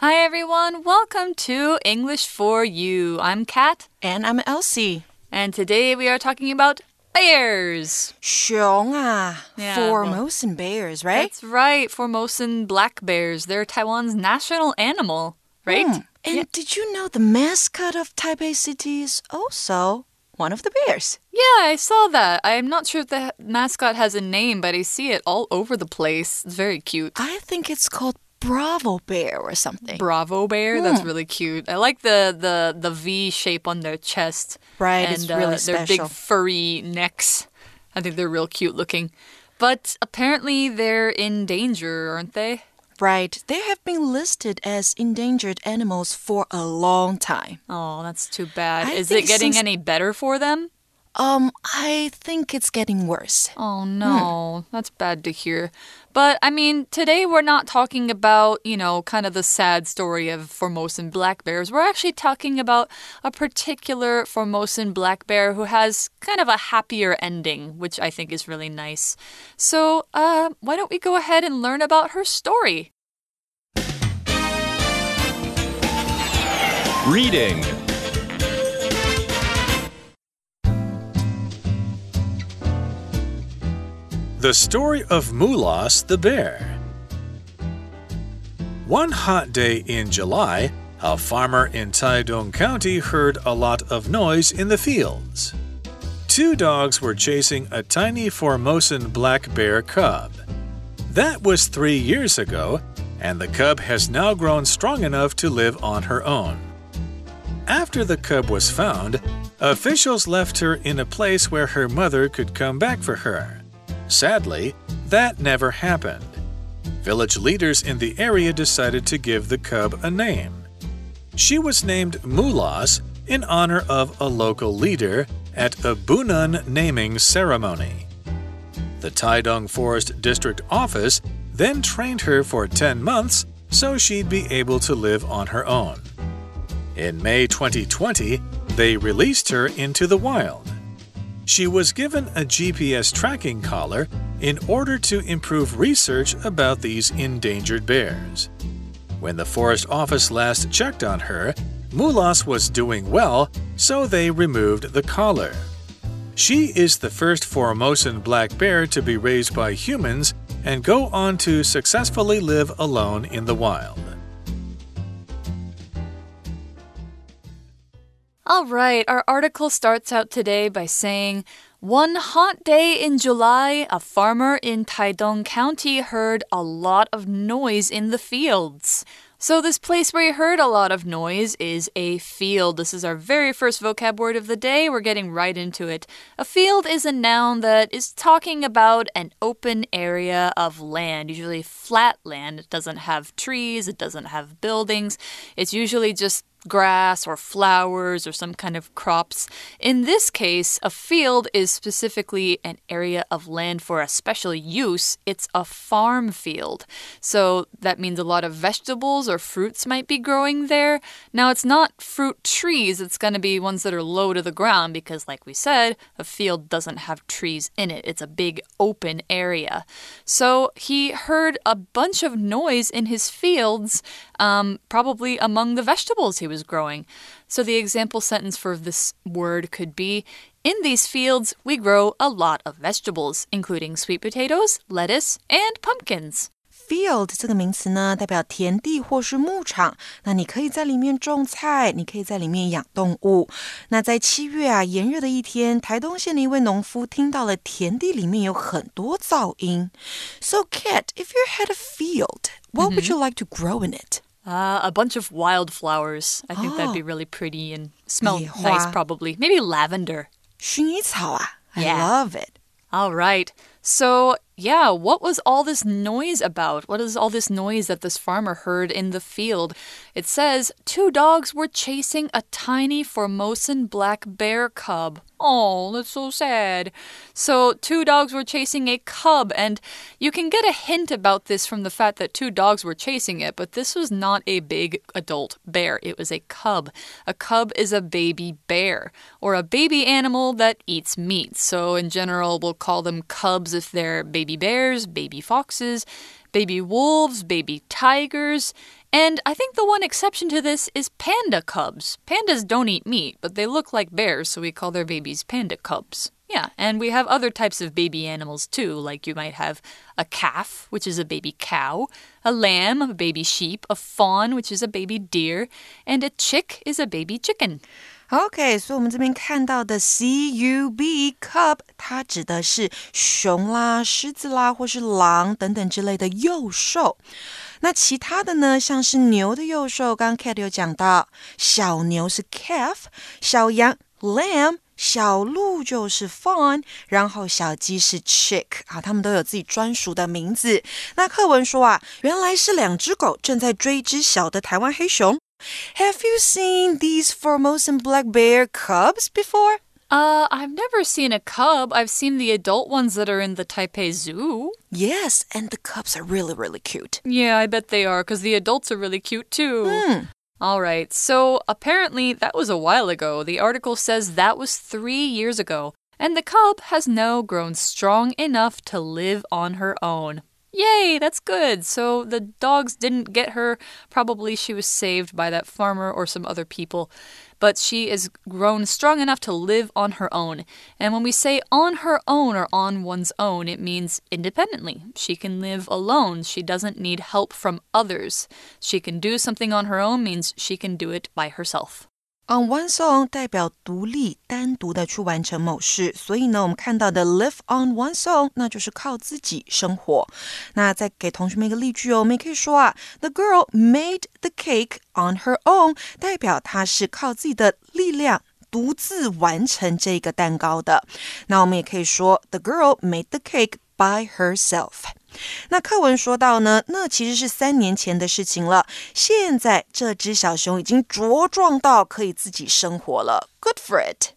Hi everyone, welcome to English for You. I'm Kat. And I'm Elsie. And today we are talking about bears. 熊啊 Yeah, Formosan bears, right? That's right, Formosan black bears. They're Taiwan's national animal, right? Hmm. And did you know the mascot of Taipei City is also one of the bears? Yeah, I saw that. I'm not sure if the mascot has a name, but I see it all over the place. It's very cute. I think it's called Bravo Bear or something. Bravo bear. That's really cute. I like the the the V shape on their chest. Right, and it's really uh, their special. big furry necks. I think they're real cute looking. But apparently they're in danger, aren't they? Right. They have been listed as endangered animals for a long time. Oh, that's too bad. I Is it getting any better for them? Um, I think it's getting worse. Oh no, that's bad to hear. But I mean, today we're not talking about, you know, kind of the sad story of Formosan black bears. We're actually talking about a particular Formosan black bear who has kind of a happier ending, which I think is really nice. So, uh, why don't we go ahead and learn about her story? Reading The Story of Mulas the Bear. One hot day in July, a farmer in Taidong County heard a lot of noise in the fields. Two dogs were chasing a tiny Formosan black bear cub. That was three years ago, and the cub has now grown strong enough to live on her own. After the cub was found, officials left her in a place where her mother could come back for her. Sadly, that never happened. Village leaders in the area decided to give the cub a name. She was named Mulas in honor of a local leader at a Bunun naming ceremony. The Taidong Forest District Office then trained her for 10 months so she'd be able to live on her own. In May 2020, they released her into the wild. She was given a GPS tracking collar in order to improve research about these endangered bears. When the forest office last checked on her, Mulas was doing well, so they removed the collar. She is the first Formosan black bear to be raised by humans and go on to successfully live alone in the wild. All right, our article starts out today by saying One hot day in July, a farmer in Taidong County heard a lot of noise in the fields. So, this place where he heard a lot of noise is a field. This is our very first vocab word of the day. We're getting right into it. A field is a noun that is talking about an open area of land, usually flat land. It doesn't have trees, it doesn't have buildings. It's usually just grass or flowers or some kind of crops. In this case, a field is specifically an area of land for a special use. It's a farm field. So that means a lot of vegetables or fruits might be growing there. Now, it's not fruit trees, it's going to be ones that are low to the ground because, like we said, a field doesn't have trees in it. It's a big open area. So he heard a bunch of noise in his fields, um, probably among the vegetables he was growing. So the example sentence for this word could be In these fields, we grow a lot of vegetables, including sweet potatoes, lettuce, and pumpkins. Field 这个名词呢，代表田地或是牧场。那你可以在里面种菜，你可以在里面养动物。那在七月啊，炎热的一天，台东县的一位农夫听到了田地里面有很多噪音。So, Kat, if you had a field, what would you like to grow in it? Uh, a bunch of wildflowers. I think that'd Oh. be really pretty and smell 野 nice, 花。 probably. Maybe lavender. 薰衣草啊 I Yeah. love it. All right. So, yeah, what was all this noise about? What is all this noise that this farmer heard in the field? It says two dogs were chasing a tiny Formosan black bear cub. Oh, that's so sad. So, two dogs were chasing a cub, and you can get a hint about this from the fact that two dogs were chasing it, but this was not a big adult bear. It was a cub. A cub is a baby bear, or a baby animal that eats meat. So, in general, we'll call them cubs if they're baby bears, baby foxes. baby wolves, baby tigers, and I think the one exception to this is panda cubs. Pandas don't eat meat, but they look like bears, so we call their babies panda cubs. Yeah, and we have other types of baby animals too, like you might have a calf, which is a baby cow, a lamb, a baby sheep, a fawn, which is a baby deer, and a chick is a baby chicken. OK，所以我们这边看到的 C U B cub，它指的是熊啦、狮子啦，或是狼等等之类的幼兽。那其他的呢，像是牛的幼兽，刚刚 Cat 有讲到，小牛是 calf，小羊 lamb。小鹿就是 fawn，然后小鸡是 chick 啊，它们都有自己专属的名字。那课文说啊，原来是两只狗正在追一只小的台湾黑熊。Have you seen these Formosan black bear cubs before? Uh, I've never seen a cub. I've seen the adult ones that are in the Taipei Zoo. Yes, and the cubs are really, really cute. Yeah, I bet they are, because the adults are really cute too. Mm. All right, so apparently that was a while ago. The article says that was three years ago, and the cub has now grown strong enough to live on her own. Yay, that's good. So the dogs didn't get her. Probably she was saved by that farmer or some other people. But she is grown strong enough to live on her own. And when we say on her own or on one's own, it means independently. She can live alone. She doesn't need help from others. She can do something on her own means she can do it by herself. On one's own 代表独立、单独的去完成某事，所以呢，我们看到的 live on one's own，那就是靠自己生活。那再给同学们一个例句哦，我们也可以说啊，The girl made the cake on her own，代表她是靠自己的力量独自完成这个蛋糕的。那我们也可以说，The girl made the cake by herself。那课文说到呢，那其实是三年前的事情了。现在这只小熊已经茁壮到可以自己生活了。Good for it.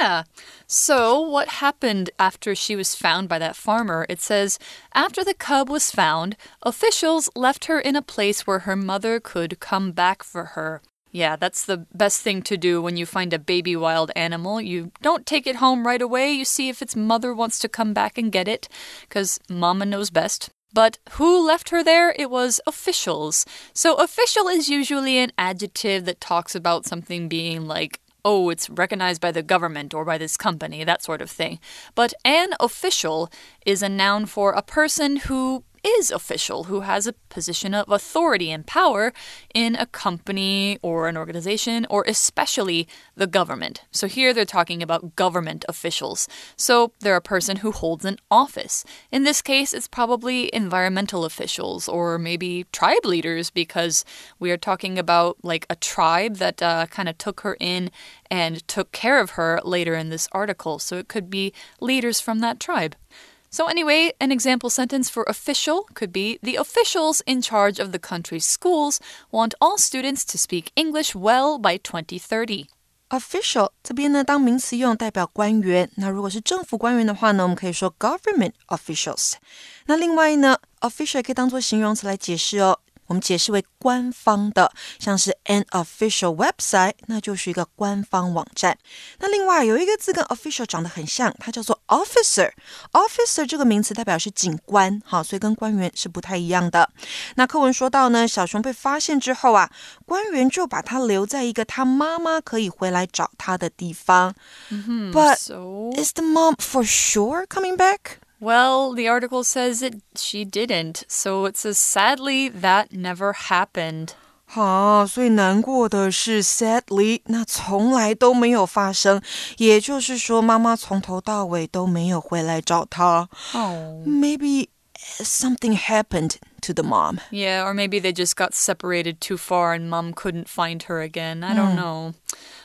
Yeah. So, what happened after she was found by that farmer? It says, after the cub was found, officials left her in a place where her mother could come back for her. Yeah, that's the best thing to do when you find a baby wild animal. You don't take it home right away. You see if its mother wants to come back and get it, because mama knows best. But who left her there? It was officials. So, official is usually an adjective that talks about something being like oh, it's recognized by the government or by this company, that sort of thing. But an official is a noun for a person who is official, who has a position of authority and power in a company or an organization, or especially the government. So here they're talking about government officials. So they're a person who holds an office. In this case, it's probably environmental officials or maybe tribe leaders because we are talking about like a tribe that uh, kind of took her in and took care of her later in this article. So it could be leaders from that tribe. So, anyway, an example sentence for official could be The officials in charge of the country's schools want all students to speak English well by 2030. Official 这边呢，当名词用，代表官员。那如果是政府官员的话呢，我们可以说 government officials。那另外呢，official 也可以当做形容词来解释哦。 我们解释为官方的，像是 an official website，那就是一个官方网站。那另外有一个字跟 official 长得很像，它叫做 officer。officer 这个名词代表是警官，好，所以跟官员是不太一样的。那课文说到呢，小熊被发现之后啊，官员就把它留在一个他妈妈可以回来找他的地方。But is the mom for sure coming back? Well, the article says it she didn't. So it says sadly that never happened. 好，所以难过的是，sadly，那从来都没有发生，也就是说，妈妈从头到尾都没有回来找她。Oh. Maybe something happened to the mom. Yeah, or maybe they just got separated too far and mom couldn't find her again. I don't know.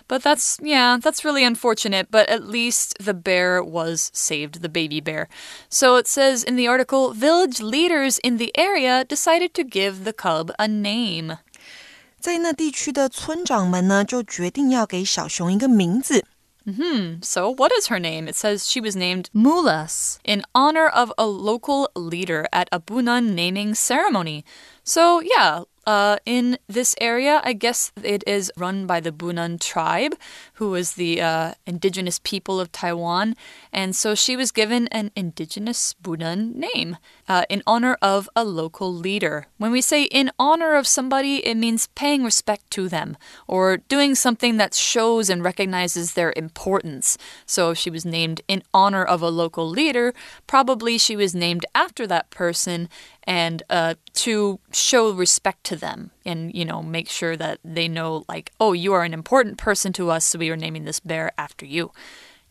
But that's, yeah, that's really unfortunate, but at least the bear was saved, the baby bear. So it says in the article village leaders in the area decided to give the cub a name. So, what is her name? It says she was named Mulas in honor of a local leader at a Bunun naming ceremony. So, yeah, uh, in this area. I guess it is run by the Bunun tribe, who is the uh, indigenous people of Taiwan. And so she was given an indigenous Bunun name uh, in honor of a local leader. When we say in honor of somebody, it means paying respect to them or doing something that shows and recognizes their importance. So she was named in honor of a local leader. Probably she was named after that person and uh, to show respect to them and you know make sure that they know like oh you are an important person to us so we are naming this bear after you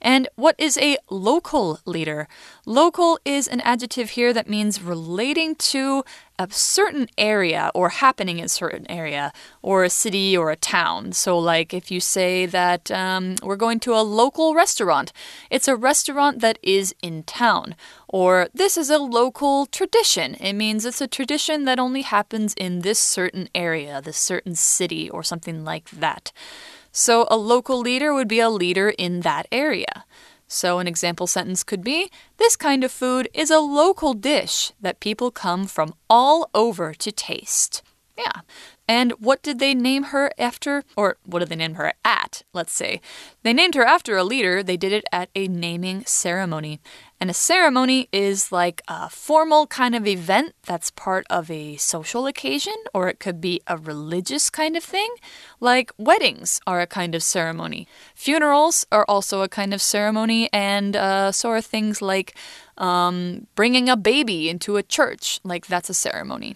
and what is a local leader? Local is an adjective here that means relating to a certain area or happening in a certain area or a city or a town. So, like if you say that um, we're going to a local restaurant, it's a restaurant that is in town. Or this is a local tradition. It means it's a tradition that only happens in this certain area, this certain city, or something like that. So a local leader would be a leader in that area. So an example sentence could be This kind of food is a local dish that people come from all over to taste. Yeah. And what did they name her after? Or what did they name her at? Let's say. They named her after a leader. They did it at a naming ceremony. And a ceremony is like a formal kind of event that's part of a social occasion, or it could be a religious kind of thing. Like weddings are a kind of ceremony. Funerals are also a kind of ceremony, and uh, so are things like um, bringing a baby into a church. Like that's a ceremony.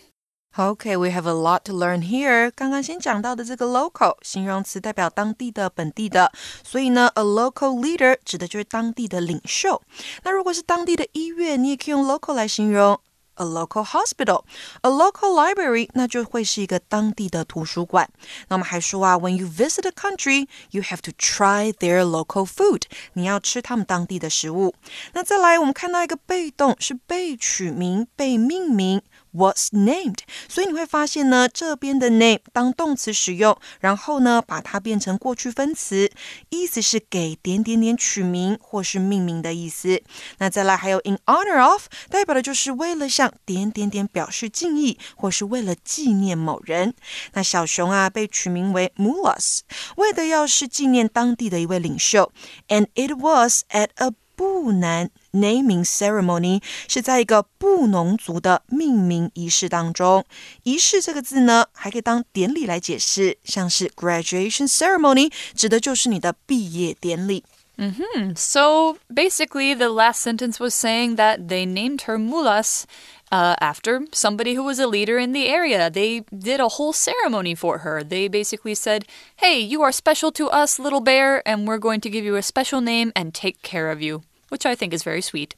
Okay, we have a lot to learn here. 刚刚先讲到的这个 local 形容词代表当地的、本地的，所以呢，a local leader 指的就是当地的领袖。那如果是当地的医院，你也可以用 local 来形容。A local hospital, a local library，那就会是一个当地的图书馆。那我们还说啊，When you visit a country, you have to try their local food。你要吃他们当地的食物。那再来，我们看到一个被动是被取名、被命名。 was named，所以你会发现呢，这边的 name 当动词使用，然后呢把它变成过去分词，意思是给点点点取名或是命名的意思。那再来还有 in honor of，代表的就是为了向点点点表示敬意，或是为了纪念某人。那小熊啊被取名为 Mulas，为的要是纪念当地的一位领袖，and it was at a 不难 naming ceremony 是在一个布农族的命名仪式当中。仪式这个字呢，还可以当典礼来解释，像是 graduation ceremony 指的就是你的毕业典礼。Mm -hmm. So basically, the last sentence was saying that they named her Mulas uh, after somebody who was a leader in the area. They did a whole ceremony for her. They basically said, Hey, you are special to us, little bear, and we're going to give you a special name and take care of you, which I think is very sweet.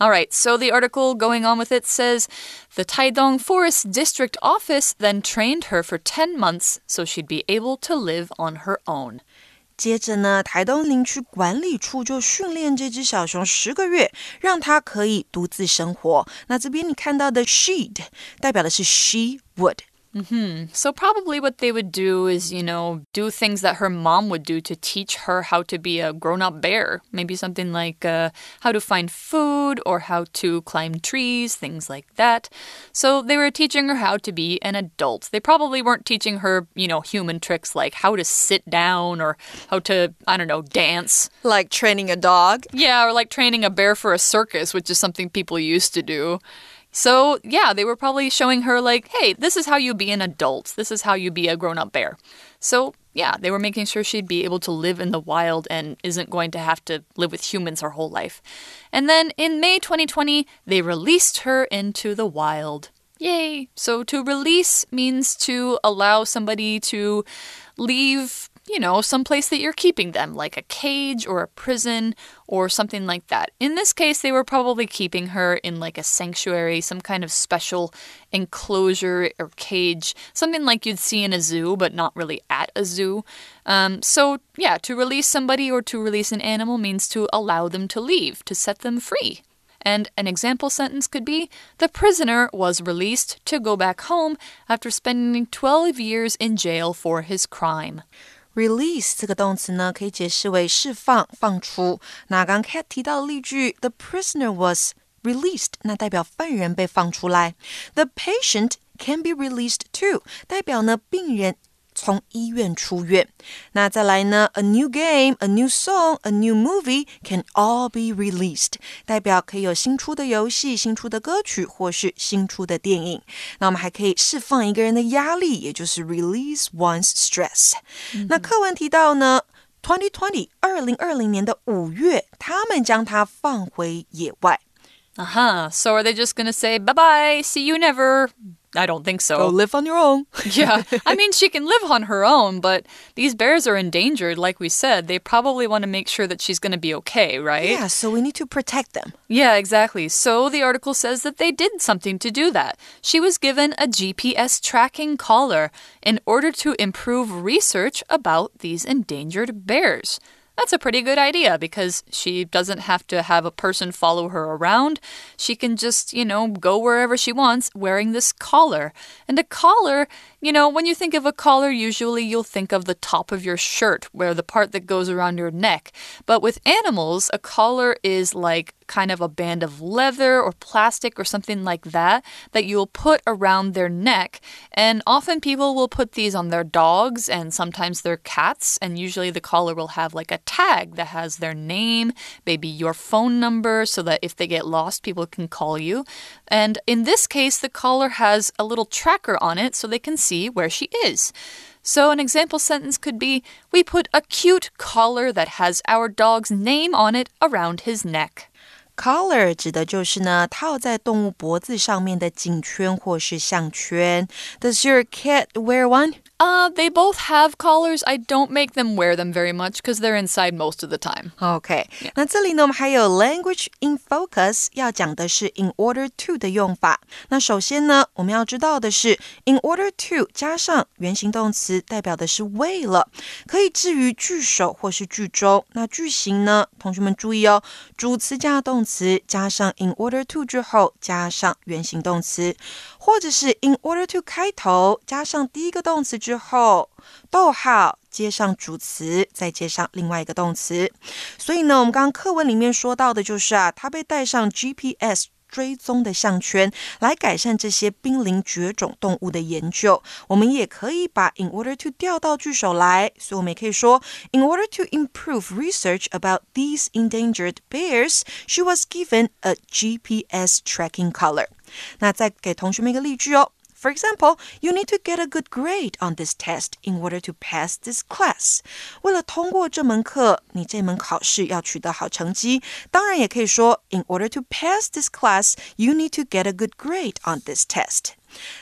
All right, so the article going on with it says the Taidong Forest District Office then trained her for 10 months so she'd be able to live on her own. 接着呢，台东林区管理处就训练这只小熊十个月，让它可以独自生活。那这边你看到的 she'd 代表的是 she would。 Mm -hmm. So, probably what they would do is, you know, do things that her mom would do to teach her how to be a grown up bear. Maybe something like uh, how to find food or how to climb trees, things like that. So, they were teaching her how to be an adult. They probably weren't teaching her, you know, human tricks like how to sit down or how to, I don't know, dance. Like training a dog? Yeah, or like training a bear for a circus, which is something people used to do. So, yeah, they were probably showing her, like, hey, this is how you be an adult. This is how you be a grown up bear. So, yeah, they were making sure she'd be able to live in the wild and isn't going to have to live with humans her whole life. And then in May 2020, they released her into the wild. Yay! So, to release means to allow somebody to leave you know, some place that you're keeping them, like a cage or a prison or something like that. In this case, they were probably keeping her in like a sanctuary, some kind of special enclosure or cage, something like you'd see in a zoo, but not really at a zoo. Um, so, yeah, to release somebody or to release an animal means to allow them to leave, to set them free. And an example sentence could be The prisoner was released to go back home after spending 12 years in jail for his crime. Release 这个动词呢，可以解释为释放、放出。那刚 Cat 提到的例句，The prisoner was released，那代表犯人被放出来。The patient can be released too，代表呢病人。从医院出院，那再来呢？A new game, a new song, a new movie can all be released，代表可以有新出的游戏、新出的歌曲或是新出的电影。那我们还可以释放一个人的压力，也就是 release one's stress。那课文提到呢，twenty twenty 二零二零年的五月，他们将它放回野外。Uh huh. So are they just gonna say bye bye, see you never? I don't think so. Go live on your own. yeah. I mean, she can live on her own, but these bears are endangered, like we said. They probably want to make sure that she's going to be okay, right? Yeah, so we need to protect them. Yeah, exactly. So the article says that they did something to do that. She was given a GPS tracking collar in order to improve research about these endangered bears. That's a pretty good idea because she doesn't have to have a person follow her around. She can just, you know, go wherever she wants wearing this collar. And a collar, you know, when you think of a collar, usually you'll think of the top of your shirt, where the part that goes around your neck. But with animals, a collar is like kind of a band of leather or plastic or something like that that you'll put around their neck. And often people will put these on their dogs and sometimes their cats. And usually the collar will have like a tag that has their name, maybe your phone number, so that if they get lost, people can call you. And in this case, the collar has a little tracker on it so they can see where she is. So, an example sentence could be We put a cute collar that has our dog's name on it around his neck. Collar 指的就是呢套在动物脖子上面的颈圈或是项圈。Does your cat wear one? Uh, they both have collars. I don't make them wear them very much because they're inside most of the time. OK，、yeah. 那这里呢，我们还有 language in focus，要讲的是 in order to 的用法。那首先呢，我们要知道的是 in order to 加上原形动词，代表的是为了，可以置于句首或是句中。那句型呢，同学们注意哦，主词加动 词加上 in order to 之后加上原形动词，或者是 in order to 开头加上第一个动词之后，逗号接上主词，再接上另外一个动词。所以呢，我们刚刚课文里面说到的就是啊，它被带上 GPS 追踪的项圈，来改善这些濒临绝种动物的研究。我们也可以把 in order to 调到句首来，所以我们也可以说，in order to improve research about these endangered bears, she was given a GPS tracking collar。那再给同学们一个例句哦。For example, you need to get a good grade on this test in order to pass this class. 为了通过这门课，你这门考试要取得好成绩。当然，也可以说，in order to pass this class, you need to get a good grade on this test.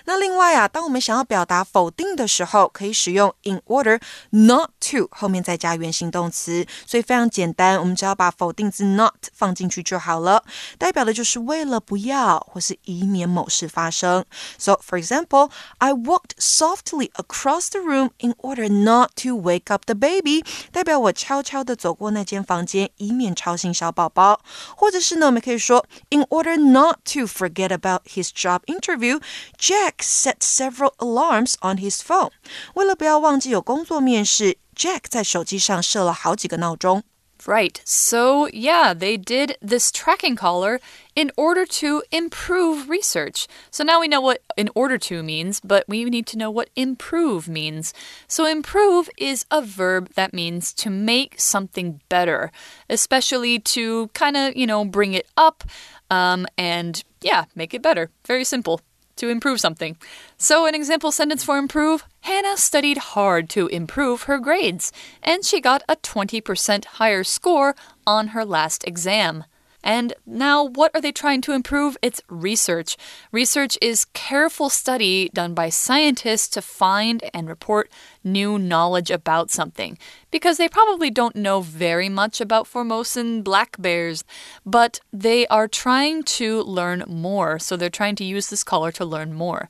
那另外啊，当我们想要表达否定的时候，可以使用 in order not to 后面再加原形动词，所以非常简单，我们只要把否定字 not 放进去就好了，代表的就是为了不要或是以免某事发生。So for example, I walked softly across the room in order not to wake up the baby，代表我悄悄的走过那间房间，以免吵醒小宝宝。或者是呢，我们可以说 in order not to forget about his job interview。 Jack set several alarms on his phone。为了不要忘记有工作面试，Jack 在手机上设了好几个闹钟。Right. So, yeah, they did this tracking collar in order to improve research. So now we know what in order to means, but we need to know what improve means. So, improve is a verb that means to make something better, especially to kind of, you know, bring it up um, and, yeah, make it better. Very simple to improve something. So, an example sentence for improve Hannah studied hard to improve her grades, and she got a 20% higher score on her last exam. And now, what are they trying to improve? It's research. Research is careful study done by scientists to find and report new knowledge about something. Because they probably don't know very much about Formosan black bears, but they are trying to learn more. So they're trying to use this collar to learn more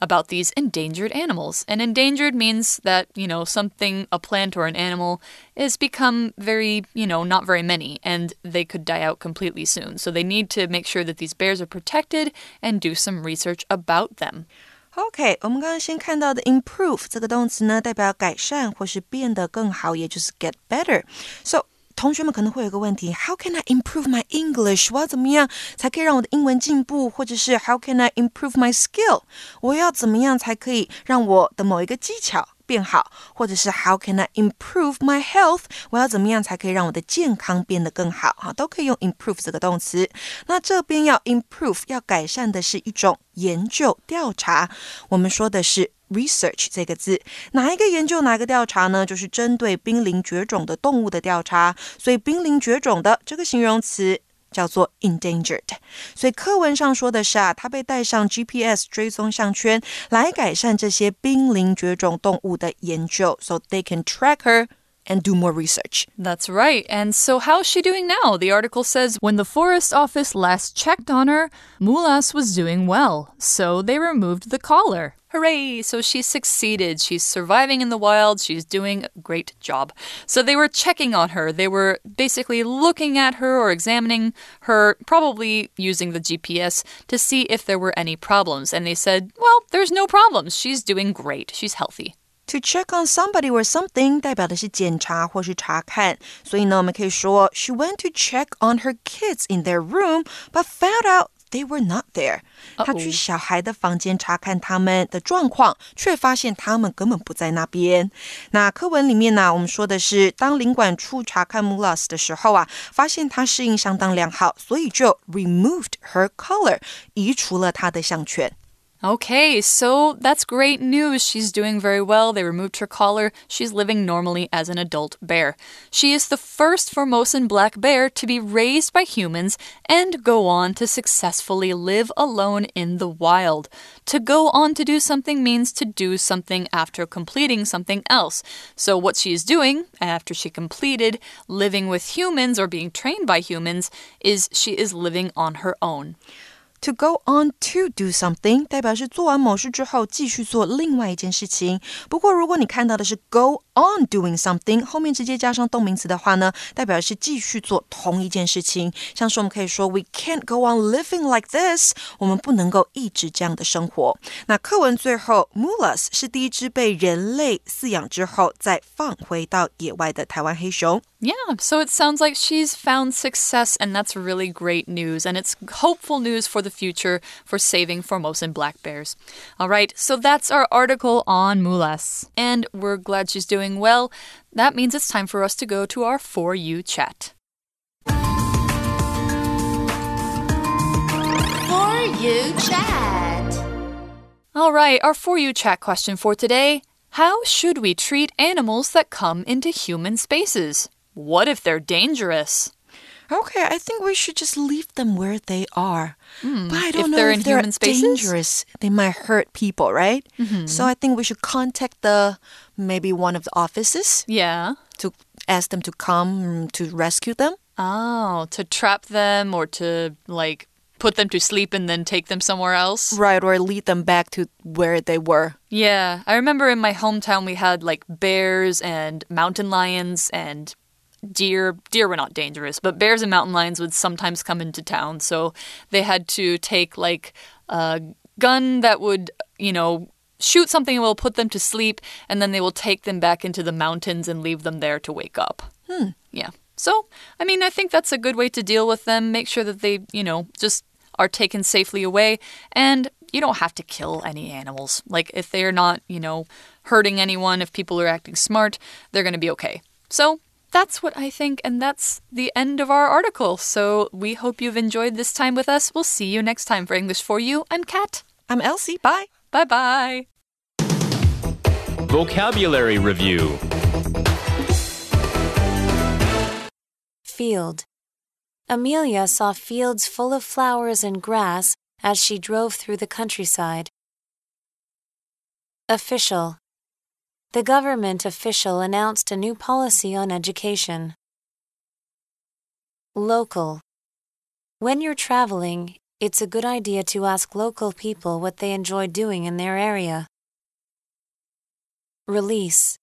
about these endangered animals. And endangered means that, you know, something, a plant or an animal, is become very, you know, not very many, and they could die out completely soon. So they need to make sure that these bears are protected and do some research about them. OK，我们刚刚先看到的 improve 这个动词呢，代表改善或是变得更好，也就是 get better。So 同学们可能会有一个问题：How can I improve my English？我要怎么样才可以让我的英文进步？或者是 How can I improve my skill？我要怎么样才可以让我的某一个技巧变好？或者是 How can I improve my health？我要怎么样才可以让我的健康变得更好？哈，都可以用 improve 这个动词。那这边要 improve 要改善的是一种研究调查，我们说的是。research 这个字，哪一个研究哪一个调查呢？就是针对濒临绝种的动物的调查。所以濒临绝种的这个形容词叫做 endangered。所以课文上说的是啊，它被带上 GPS 追踪项圈来改善这些濒临绝种动物的研究，so they can track her and do more research. That's right. And so, how's she doing now? The article says when the forest office last checked on her, Mulas was doing well, so they removed the collar. Hooray! So she succeeded. She's surviving in the wild. She's doing a great job. So they were checking on her. They were basically looking at her or examining her, probably using the GPS to see if there were any problems. And they said, well, there's no problems. She's doing great. She's healthy. To check on somebody or something 代表的是检查或是查看，所以呢，我们可以说 She went to check on her kids in their room, but found out they were not there。他去小孩的房间查看他们的状况，却发现他们根本不在那边。那课文里面呢，我们说的是，当领馆处查看 Mulas 的时候啊，发现他适应相当良好，所以就 removed her collar，移除了他的项圈。Okay, so that's great news. She's doing very well. They removed her collar. She's living normally as an adult bear. She is the first Formosan black bear to be raised by humans and go on to successfully live alone in the wild. To go on to do something means to do something after completing something else. So, what she is doing after she completed living with humans or being trained by humans is she is living on her own. To go on to do something 代表是做完某事之后继续做另外一件事情。不过如果你看到的是 go on doing something 后面直接加上动名词的话呢，代表是继续做同一件事情。像是我们可以说 We can't go on living like this，我们不能够一直这样的生活。那课文最后，Mulas 是第一只被人类饲养之后再放回到野外的台湾黑熊。Yeah, so it sounds like she's found success, and that's really great news. And it's hopeful news for the future for saving Formosan black bears. All right, so that's our article on Mulas. And we're glad she's doing well. That means it's time for us to go to our For You chat. For You chat. All right, our For You chat question for today. How should we treat animals that come into human spaces? What if they're dangerous? Okay, I think we should just leave them where they are. Mm, but I don't if know they're if in they're human spaces? dangerous. They might hurt people, right? Mm -hmm. So I think we should contact the maybe one of the offices. Yeah. To ask them to come to rescue them. Oh, to trap them or to like put them to sleep and then take them somewhere else. Right, or lead them back to where they were. Yeah, I remember in my hometown we had like bears and mountain lions and deer deer were not dangerous but bears and mountain lions would sometimes come into town. So they had to take like a gun that would you know shoot something and will put them to sleep and then they will take them back into the mountains and leave them there to wake up. Hmm. yeah. So i mean i think that's a good way to deal with them. Make sure that they you know just are taken safely away and you don't have to kill any animals. Like if they're not you know hurting anyone if people are acting smart they're going to be okay. So that's what I think, and that's the end of our article. So we hope you've enjoyed this time with us. We'll see you next time for English for You. I'm Kat. I'm Elsie. Bye. Bye bye. Vocabulary Review Field. Amelia saw fields full of flowers and grass as she drove through the countryside. Official. The government official announced a new policy on education. Local. When you're traveling, it's a good idea to ask local people what they enjoy doing in their area. Release.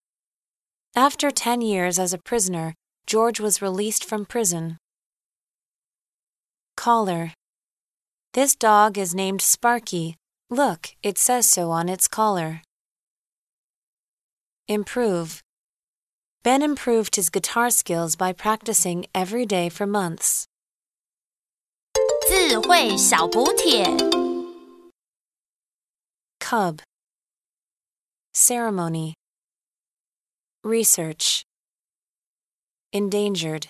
After 10 years as a prisoner, George was released from prison. Collar. This dog is named Sparky. Look, it says so on its collar. Improve. Ben improved his guitar skills by practicing every day for months. 智慧小补帖 Cub Ceremony Research Endangered